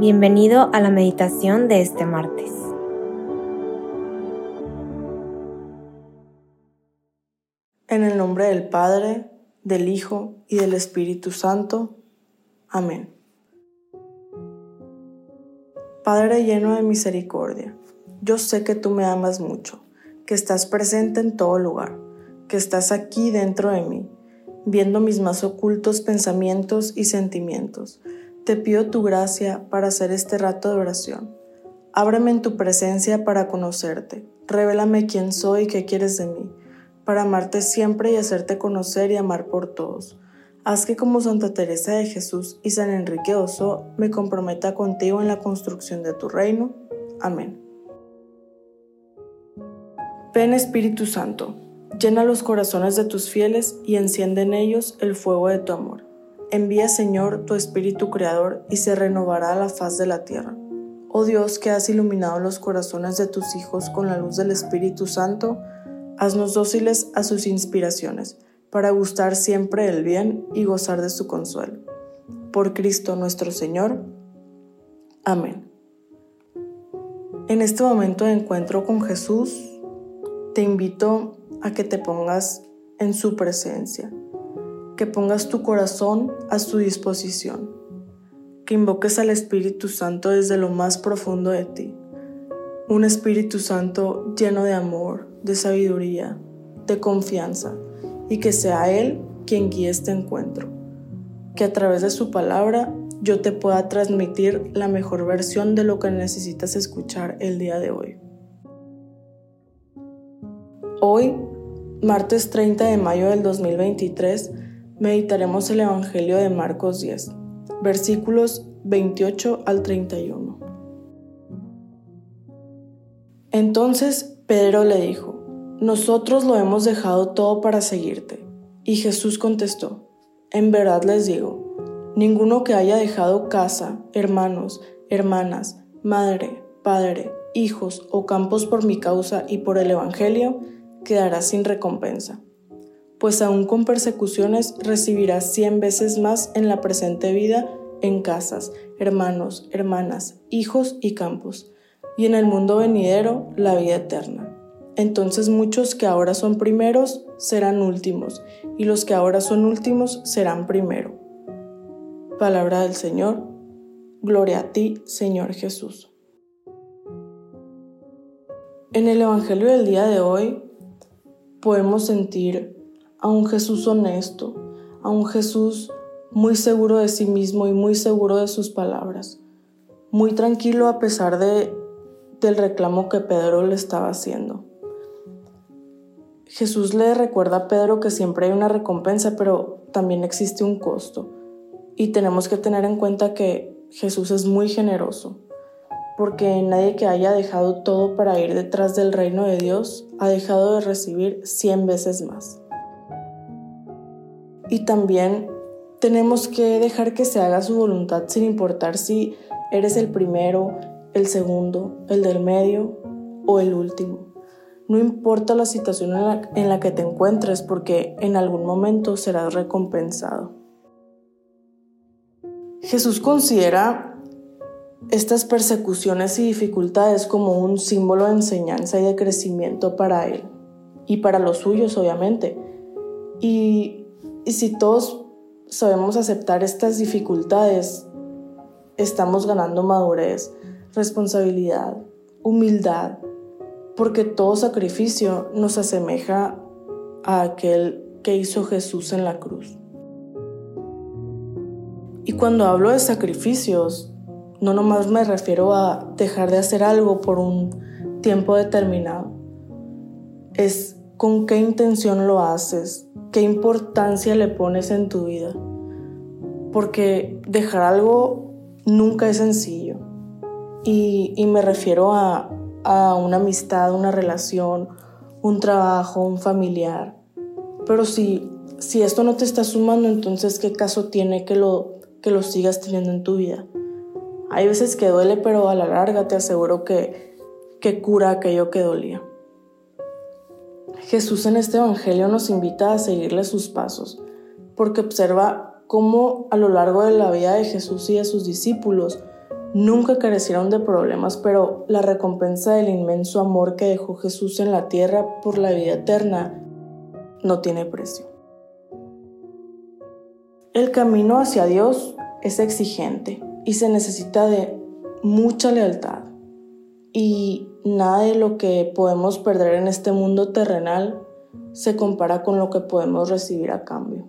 Bienvenido a la meditación de este martes. En el nombre del Padre, del Hijo y del Espíritu Santo. Amén. Padre lleno de misericordia, yo sé que tú me amas mucho, que estás presente en todo lugar, que estás aquí dentro de mí, viendo mis más ocultos pensamientos y sentimientos te pido tu gracia para hacer este rato de oración. Ábreme en tu presencia para conocerte. Revélame quién soy y qué quieres de mí, para amarte siempre y hacerte conocer y amar por todos. Haz que como Santa Teresa de Jesús y San Enrique Oso me comprometa contigo en la construcción de tu reino. Amén. Ven Espíritu Santo, llena los corazones de tus fieles y enciende en ellos el fuego de tu amor. Envía, Señor, tu Espíritu Creador y se renovará la faz de la tierra. Oh Dios, que has iluminado los corazones de tus hijos con la luz del Espíritu Santo, haznos dóciles a sus inspiraciones, para gustar siempre el bien y gozar de su consuelo. Por Cristo nuestro Señor. Amén. En este momento de encuentro con Jesús, te invito a que te pongas en su presencia que pongas tu corazón a su disposición, que invoques al Espíritu Santo desde lo más profundo de ti, un Espíritu Santo lleno de amor, de sabiduría, de confianza, y que sea Él quien guíe este encuentro, que a través de su palabra yo te pueda transmitir la mejor versión de lo que necesitas escuchar el día de hoy. Hoy, martes 30 de mayo del 2023, meditaremos el Evangelio de Marcos 10, versículos 28 al 31. Entonces Pedro le dijo, Nosotros lo hemos dejado todo para seguirte. Y Jesús contestó, En verdad les digo, ninguno que haya dejado casa, hermanos, hermanas, madre, padre, hijos o campos por mi causa y por el Evangelio, quedará sin recompensa pues aún con persecuciones recibirás cien veces más en la presente vida en casas, hermanos, hermanas, hijos y campos, y en el mundo venidero la vida eterna. Entonces muchos que ahora son primeros serán últimos, y los que ahora son últimos serán primero. Palabra del Señor. Gloria a ti, Señor Jesús. En el Evangelio del día de hoy podemos sentir a un Jesús honesto, a un Jesús muy seguro de sí mismo y muy seguro de sus palabras, muy tranquilo a pesar de, del reclamo que Pedro le estaba haciendo. Jesús le recuerda a Pedro que siempre hay una recompensa, pero también existe un costo. Y tenemos que tener en cuenta que Jesús es muy generoso, porque nadie que haya dejado todo para ir detrás del reino de Dios ha dejado de recibir cien veces más. Y también tenemos que dejar que se haga su voluntad sin importar si eres el primero, el segundo, el del medio o el último. No importa la situación en la, que te encuentres porque en algún momento serás recompensado. Jesús considera estas persecuciones y dificultades como un símbolo de enseñanza y de crecimiento para Él y para los suyos, obviamente. Y y si todos sabemos aceptar estas dificultades, estamos ganando madurez, responsabilidad, humildad, porque todo sacrificio nos asemeja a aquel que hizo Jesús en la cruz. Y cuando hablo de sacrificios, no nomás me refiero a dejar de hacer algo por un tiempo determinado. Es con qué intención lo haces, qué importancia le pones en tu vida. Porque dejar algo nunca es sencillo. Y, me refiero a, una amistad, una relación, un trabajo, un familiar. Pero si, si esto no te está sumando, entonces ¿qué caso tiene que lo, que lo sigas teniendo en tu vida? Hay veces que duele, pero a la larga te aseguro que, que cura aquello que dolía. Jesús en este Evangelio nos invita a seguirle sus pasos, porque observa cómo a lo largo de la vida de Jesús y de sus discípulos nunca carecieron de problemas, pero la recompensa del inmenso amor que dejó Jesús en la tierra por la vida eterna no tiene precio. El camino hacia Dios es exigente y se necesita de mucha lealtad y nada de lo que podemos perder en este mundo terrenal se compara con lo que podemos recibir a cambio.